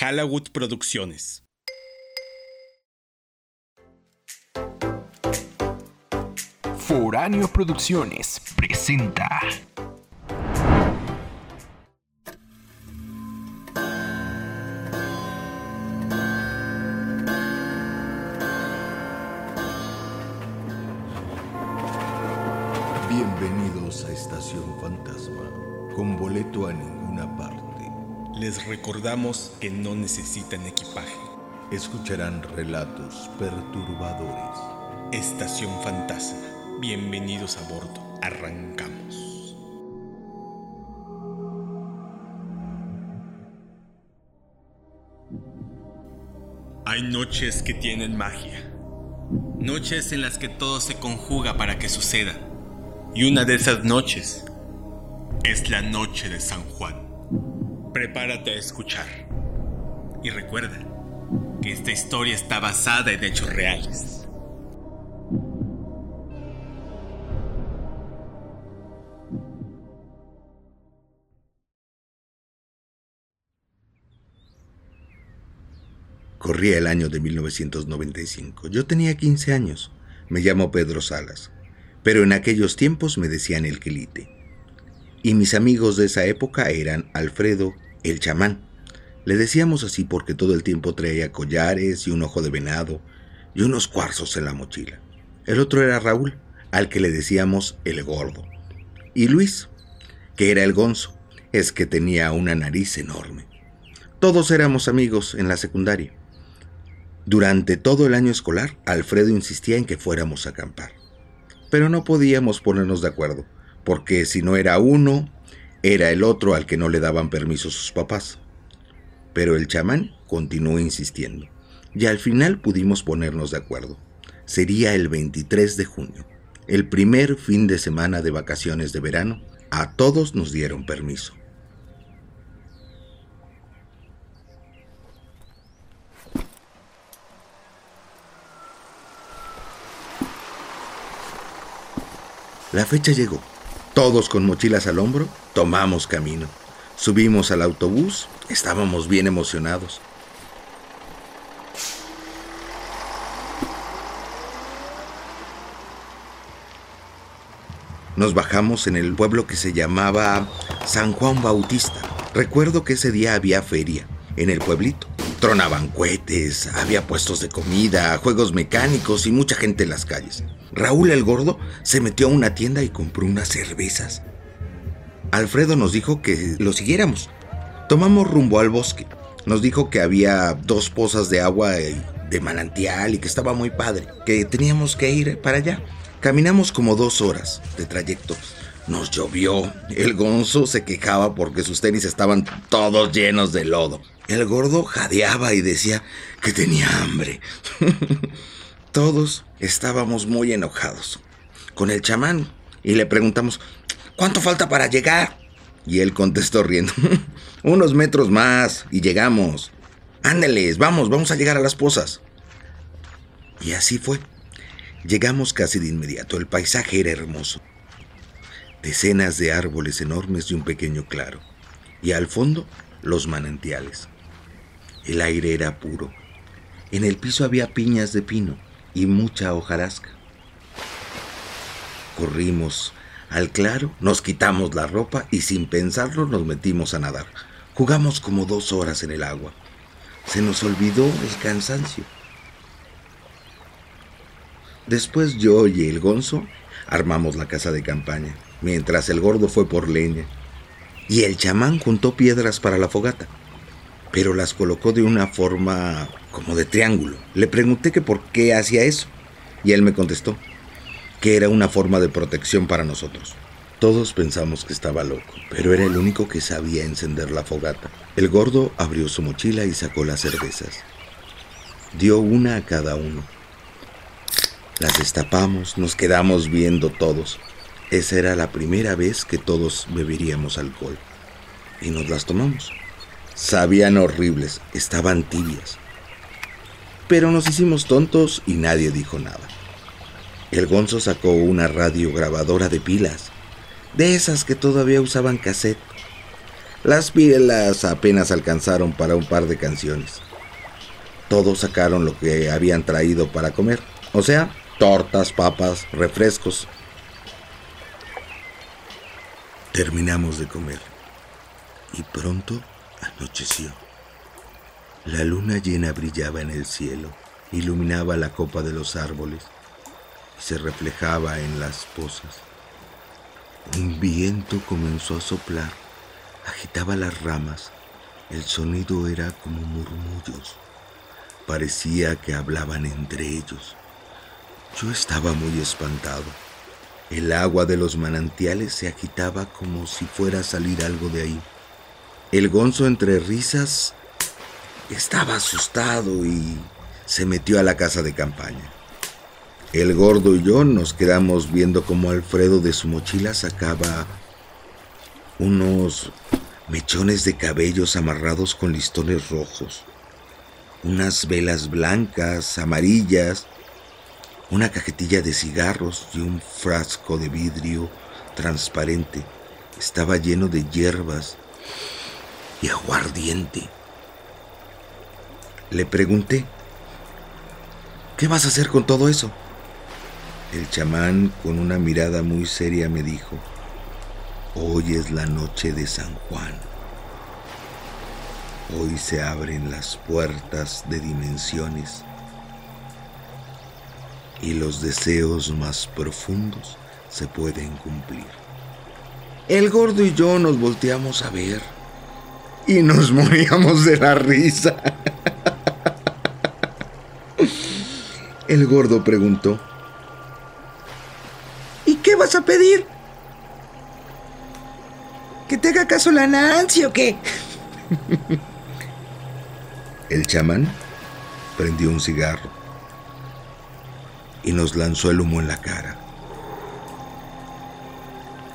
Halawood Producciones. Foráneo Producciones presenta. Les recordamos que no necesitan equipaje. Escucharán relatos perturbadores. Estación Fantasma. Bienvenidos a bordo. Arrancamos. Hay noches que tienen magia. Noches en las que todo se conjuga para que suceda. Y una de esas noches es la noche de San Juan. Prepárate a escuchar. Y recuerda que esta historia está basada en hechos reales. Corría el año de 1995. Yo tenía 15 años. Me llamo Pedro Salas. Pero en aquellos tiempos me decían el quelite. Y mis amigos de esa época eran Alfredo, el chamán. Le decíamos así porque todo el tiempo traía collares y un ojo de venado y unos cuarzos en la mochila. El otro era Raúl, al que le decíamos el gordo. Y Luis, que era el gonzo, es que tenía una nariz enorme. Todos éramos amigos en la secundaria. Durante todo el año escolar, Alfredo insistía en que fuéramos a acampar. Pero no podíamos ponernos de acuerdo, porque si no era uno, era el otro al que no le daban permiso sus papás. Pero el chamán continuó insistiendo, y al final pudimos ponernos de acuerdo. Sería el 23 de junio, el primer fin de semana de vacaciones de verano. A todos nos dieron permiso. La fecha llegó. Todos con mochilas al hombro, tomamos camino. Subimos al autobús, estábamos bien emocionados. Nos bajamos en el pueblo que se llamaba San Juan Bautista. Recuerdo que ese día había feria en el pueblito. Tronaban cohetes, había puestos de comida, juegos mecánicos y mucha gente en las calles. Raúl el gordo se metió a una tienda y compró unas cervezas. Alfredo nos dijo que lo siguiéramos. Tomamos rumbo al bosque. Nos dijo que había dos pozas de agua de manantial y que estaba muy padre, que teníamos que ir para allá. Caminamos como dos horas de trayecto. Nos llovió. El gonzo se quejaba porque sus tenis estaban todos llenos de lodo. El gordo jadeaba y decía que tenía hambre. Todos estábamos muy enojados con el chamán y le preguntamos, ¿cuánto falta para llegar? Y él contestó riendo, unos metros más y llegamos. Ándeles, vamos, vamos a llegar a las pozas. Y así fue. Llegamos casi de inmediato. El paisaje era hermoso. Decenas de árboles enormes y un pequeño claro. Y al fondo, los manantiales. El aire era puro. En el piso había piñas de pino y mucha hojarasca. Corrimos al claro, nos quitamos la ropa y sin pensarlo nos metimos a nadar. Jugamos como dos horas en el agua. Se nos olvidó el cansancio. Después yo y el gonzo armamos la casa de campaña, mientras el gordo fue por leña. Y el chamán juntó piedras para la fogata pero las colocó de una forma como de triángulo. Le pregunté que por qué hacía eso y él me contestó que era una forma de protección para nosotros. Todos pensamos que estaba loco, pero era el único que sabía encender la fogata. El gordo abrió su mochila y sacó las cervezas. Dio una a cada uno. Las destapamos, nos quedamos viendo todos. Esa era la primera vez que todos beberíamos alcohol. Y nos las tomamos. Sabían horribles, estaban tibias. Pero nos hicimos tontos y nadie dijo nada. El Gonzo sacó una radio grabadora de pilas, de esas que todavía usaban cassette. Las pielas apenas alcanzaron para un par de canciones. Todos sacaron lo que habían traído para comer, o sea, tortas, papas, refrescos. Terminamos de comer y pronto anocheció. La luna llena brillaba en el cielo, iluminaba la copa de los árboles y se reflejaba en las pozas. Un viento comenzó a soplar, agitaba las ramas, el sonido era como murmullos, parecía que hablaban entre ellos. Yo estaba muy espantado. El agua de los manantiales se agitaba como si fuera a salir algo de ahí. El gonzo entre risas estaba asustado y se metió a la casa de campaña. El gordo y yo nos quedamos viendo cómo Alfredo de su mochila sacaba unos mechones de cabellos amarrados con listones rojos, unas velas blancas, amarillas, una cajetilla de cigarros y un frasco de vidrio transparente. Estaba lleno de hierbas y aguardiente. Le pregunté, ¿qué vas a hacer con todo eso? El chamán con una mirada muy seria me dijo, hoy es la noche de San Juan. Hoy se abren las puertas de dimensiones y los deseos más profundos se pueden cumplir. El gordo y yo nos volteamos a ver y nos moríamos de la risa. El gordo preguntó, ¿y qué vas a pedir? ¿Que te haga caso la Nancy o qué? El chamán prendió un cigarro y nos lanzó el humo en la cara.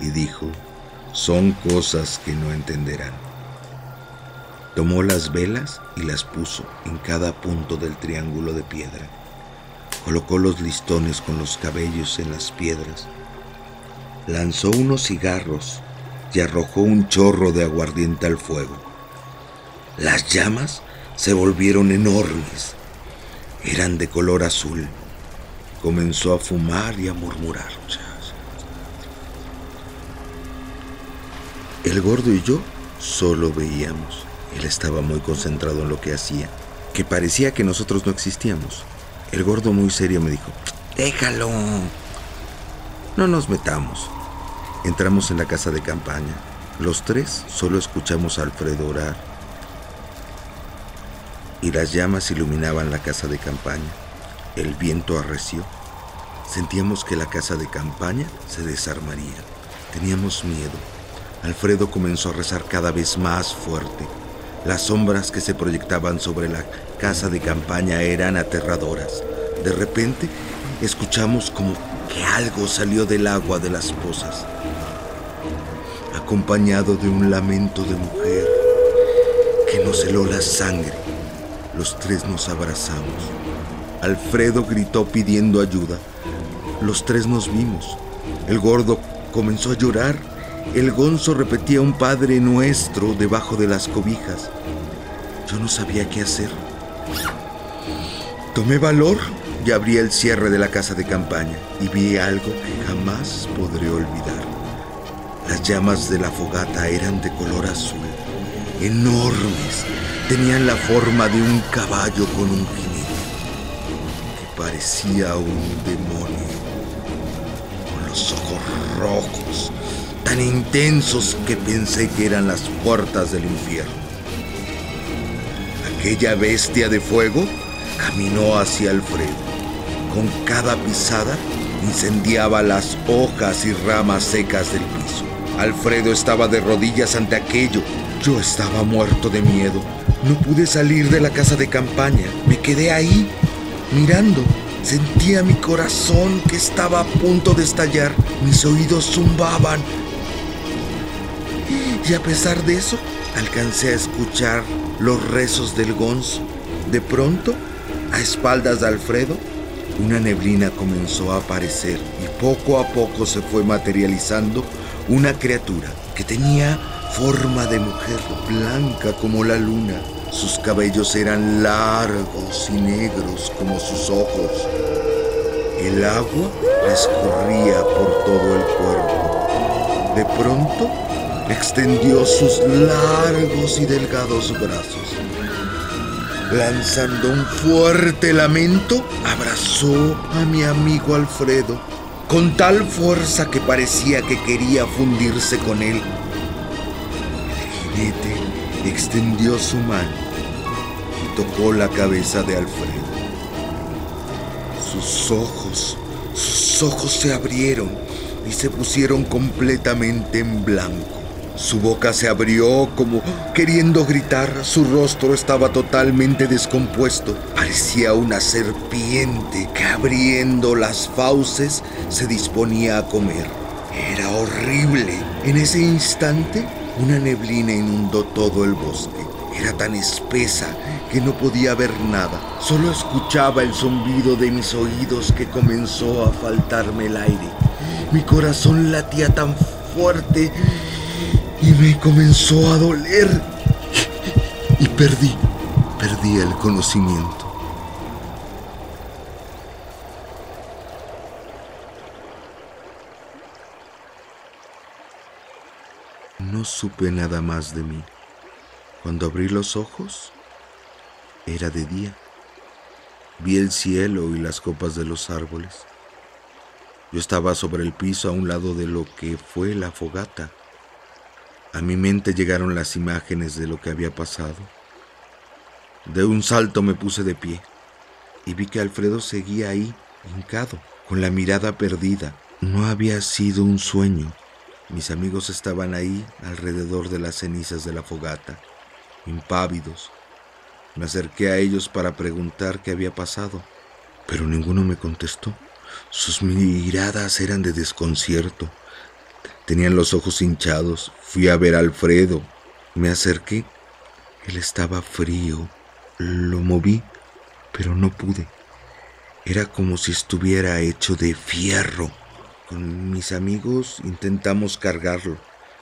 Y dijo, son cosas que no entenderán. Tomó las velas y las puso en cada punto del triángulo de piedra. Colocó los listones con los cabellos en las piedras. Lanzó unos cigarros y arrojó un chorro de aguardiente al fuego. Las llamas se volvieron enormes. Eran de color azul comenzó a fumar y a murmurar. El gordo y yo solo veíamos. Él estaba muy concentrado en lo que hacía, que parecía que nosotros no existíamos. El gordo muy serio me dijo, déjalo. No nos metamos. Entramos en la casa de campaña. Los tres solo escuchamos a Alfredo orar. Y las llamas iluminaban la casa de campaña. El viento arreció. Sentíamos que la casa de campaña se desarmaría. Teníamos miedo. Alfredo comenzó a rezar cada vez más fuerte. Las sombras que se proyectaban sobre la casa de campaña eran aterradoras. De repente, escuchamos como que algo salió del agua de las pozas, acompañado de un lamento de mujer que nos heló la sangre. Los tres nos abrazamos. Alfredo gritó pidiendo ayuda. Los tres nos vimos. El gordo comenzó a llorar. El gonzo repetía un Padre Nuestro debajo de las cobijas. Yo no sabía qué hacer. Tomé valor y abrí el cierre de la casa de campaña y vi algo que jamás podré olvidar. Las llamas de la fogata eran de color azul, enormes, tenían la forma de un caballo con un parecía un demonio, con los ojos rojos, tan intensos que pensé que eran las puertas del infierno. Aquella bestia de fuego caminó hacia Alfredo. Con cada pisada incendiaba las hojas y ramas secas del piso. Alfredo estaba de rodillas ante aquello. Yo estaba muerto de miedo. No pude salir de la casa de campaña. Me quedé ahí mirando. Sentía mi corazón que estaba a punto de estallar. Mis oídos zumbaban. Y a pesar de eso, alcancé a escuchar los rezos del gonzo. De pronto, a espaldas de Alfredo, una neblina comenzó a aparecer y poco a poco se fue materializando una criatura que tenía forma de mujer, blanca como la luna. Sus cabellos eran largos y negros como sus ojos. El agua escurría por todo el cuerpo. De pronto, extendió sus largos y delgados brazos. Lanzando un fuerte lamento, abrazó a mi amigo Alfredo con tal fuerza que parecía que quería fundirse con él. El jinete extendió su mano y tocó la cabeza de Alfredo. Sus ojos, sus ojos se abrieron y se pusieron completamente en blanco. Su boca se abrió como queriendo gritar, su rostro estaba totalmente descompuesto. Parecía una serpiente que abriendo las fauces se disponía a comer. Era horrible. En ese instante, una neblina inundó todo el bosque. Era tan espesa que no podía ver nada. Solo escuchaba el zumbido de mis oídos que comenzó a faltarme el aire. Mi corazón latía tan fuerte y me comenzó a doler. Y perdí, perdí el conocimiento. No supe nada más de mí. Cuando abrí los ojos, era de día. Vi el cielo y las copas de los árboles. Yo estaba sobre el piso a un lado de lo que fue la fogata. A mi mente llegaron las imágenes de lo que había pasado. De un salto me puse de pie y vi que Alfredo seguía ahí, hincado, con la mirada perdida. No había sido un sueño. Mis amigos estaban ahí alrededor de las cenizas de la fogata, impávidos. Me acerqué a ellos para preguntar qué había pasado, pero ninguno me contestó. Sus miradas eran de desconcierto. Tenían los ojos hinchados. Fui a ver a Alfredo. Me acerqué. Él estaba frío. Lo moví, pero no pude. Era como si estuviera hecho de fierro. Con mis amigos intentamos cargarlo,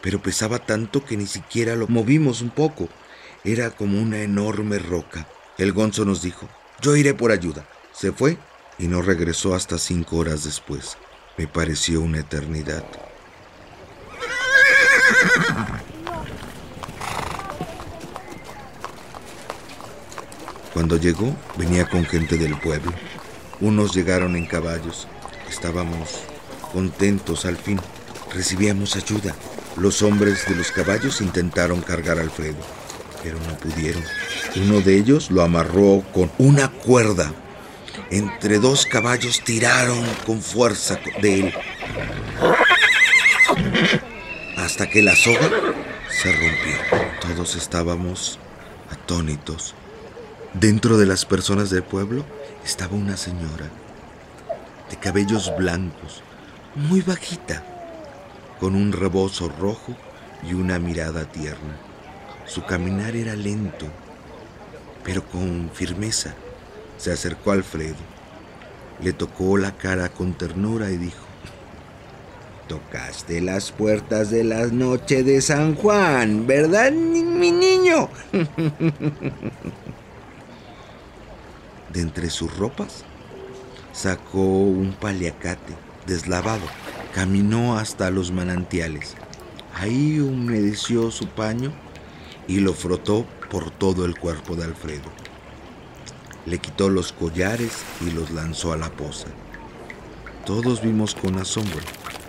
pero pesaba tanto que ni siquiera lo movimos un poco. Era como una enorme roca. El gonzo nos dijo, yo iré por ayuda. Se fue y no regresó hasta cinco horas después. Me pareció una eternidad. Cuando llegó, venía con gente del pueblo. Unos llegaron en caballos. Estábamos contentos al fin. Recibíamos ayuda. Los hombres de los caballos intentaron cargar a Alfredo, pero no pudieron. Uno de ellos lo amarró con una cuerda. Entre dos caballos tiraron con fuerza de él hasta que la soga se rompió. Todos estábamos atónitos. Dentro de las personas del pueblo estaba una señora de cabellos blancos, muy bajita, con un rebozo rojo y una mirada tierna. Su caminar era lento, pero con firmeza. Se acercó a Alfredo, le tocó la cara con ternura y dijo, Tocaste las puertas de la noche de San Juan, ¿verdad, mi niño? De entre sus ropas sacó un paliacate deslavado, caminó hasta los manantiales. Ahí humedeció su paño y lo frotó por todo el cuerpo de Alfredo. Le quitó los collares y los lanzó a la poza. Todos vimos con asombro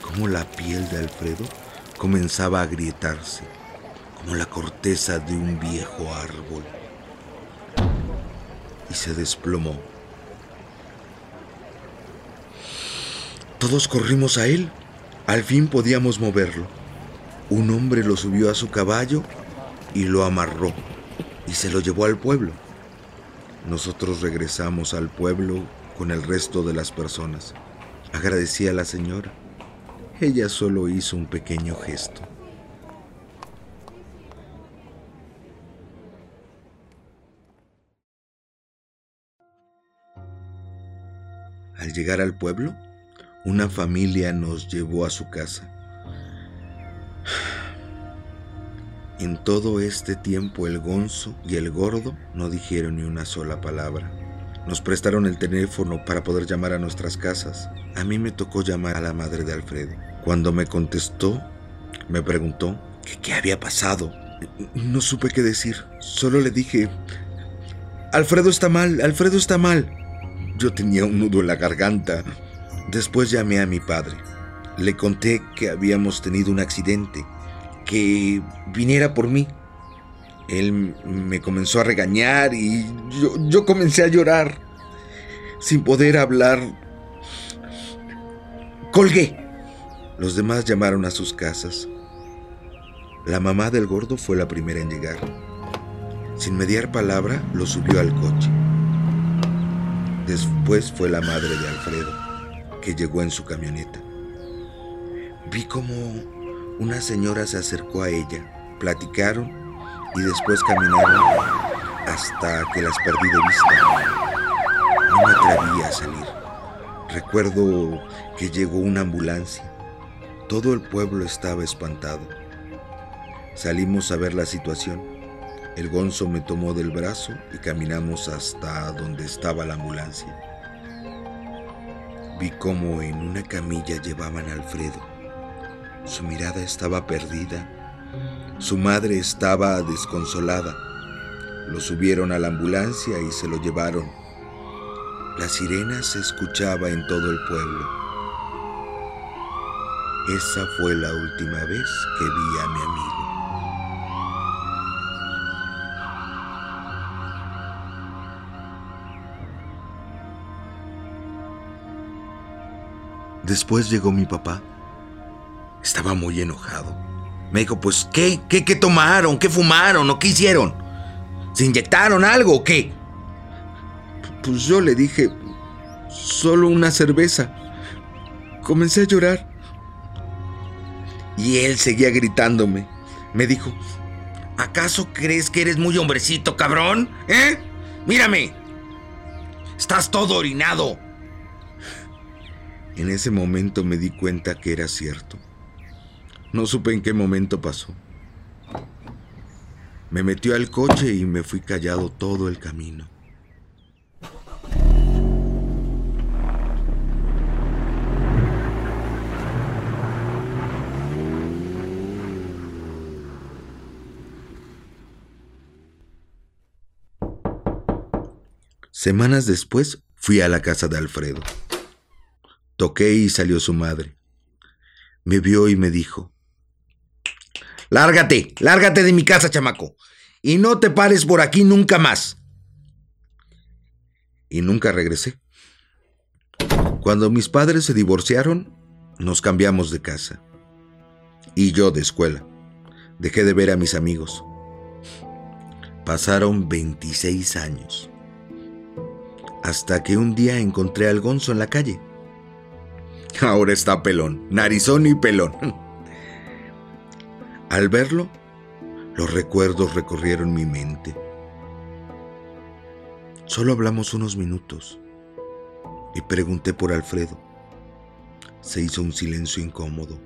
cómo la piel de Alfredo comenzaba a agrietarse, como la corteza de un viejo árbol, y se desplomó. Todos corrimos a él. Al fin podíamos moverlo. Un hombre lo subió a su caballo y lo amarró y se lo llevó al pueblo. Nosotros regresamos al pueblo con el resto de las personas. Agradecí a la señora. Ella solo hizo un pequeño gesto. Llegar al pueblo, una familia nos llevó a su casa. En todo este tiempo el gonzo y el gordo no dijeron ni una sola palabra. Nos prestaron el teléfono para poder llamar a nuestras casas. A mí me tocó llamar a la madre de Alfredo. Cuando me contestó, me preguntó que qué había pasado. No supe qué decir. Solo le dije, Alfredo está mal, Alfredo está mal. Yo tenía un nudo en la garganta. Después llamé a mi padre. Le conté que habíamos tenido un accidente, que viniera por mí. Él me comenzó a regañar y yo, yo comencé a llorar. Sin poder hablar, colgué. Los demás llamaron a sus casas. La mamá del gordo fue la primera en llegar. Sin mediar palabra, lo subió al coche. Después fue la madre de Alfredo, que llegó en su camioneta. Vi como una señora se acercó a ella, platicaron y después caminaron hasta que las perdí de vista. No me atreví a salir. Recuerdo que llegó una ambulancia. Todo el pueblo estaba espantado. Salimos a ver la situación. El gonzo me tomó del brazo y caminamos hasta donde estaba la ambulancia. Vi cómo en una camilla llevaban a Alfredo. Su mirada estaba perdida. Su madre estaba desconsolada. Lo subieron a la ambulancia y se lo llevaron. La sirena se escuchaba en todo el pueblo. Esa fue la última vez que vi a mi amigo. Después llegó mi papá. Estaba muy enojado. Me dijo, pues, ¿qué? ¿Qué, qué tomaron? ¿Qué fumaron? ¿O qué hicieron? ¿Se inyectaron algo o qué? Pues yo le dije, solo una cerveza. Comencé a llorar. Y él seguía gritándome. Me dijo, ¿acaso crees que eres muy hombrecito, cabrón? ¿Eh? Mírame. Estás todo orinado. En ese momento me di cuenta que era cierto. No supe en qué momento pasó. Me metió al coche y me fui callado todo el camino. Semanas después fui a la casa de Alfredo. Toqué y salió su madre. Me vio y me dijo, Lárgate, lárgate de mi casa, chamaco, y no te pares por aquí nunca más. Y nunca regresé. Cuando mis padres se divorciaron, nos cambiamos de casa. Y yo de escuela. Dejé de ver a mis amigos. Pasaron 26 años hasta que un día encontré al Gonzo en la calle. Ahora está pelón, narizón y pelón. Al verlo, los recuerdos recorrieron mi mente. Solo hablamos unos minutos y pregunté por Alfredo. Se hizo un silencio incómodo.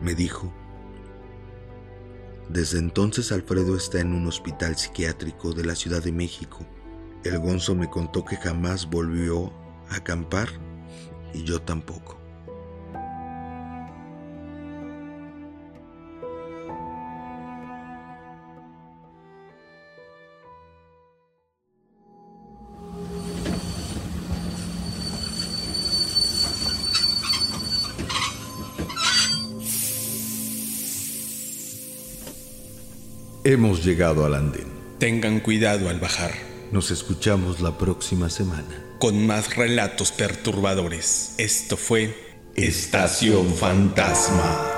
Me dijo, desde entonces Alfredo está en un hospital psiquiátrico de la Ciudad de México. El Gonzo me contó que jamás volvió acampar y yo tampoco. Hemos llegado al andén. Tengan cuidado al bajar. Nos escuchamos la próxima semana. Con más relatos perturbadores. Esto fue Estación Fantasma.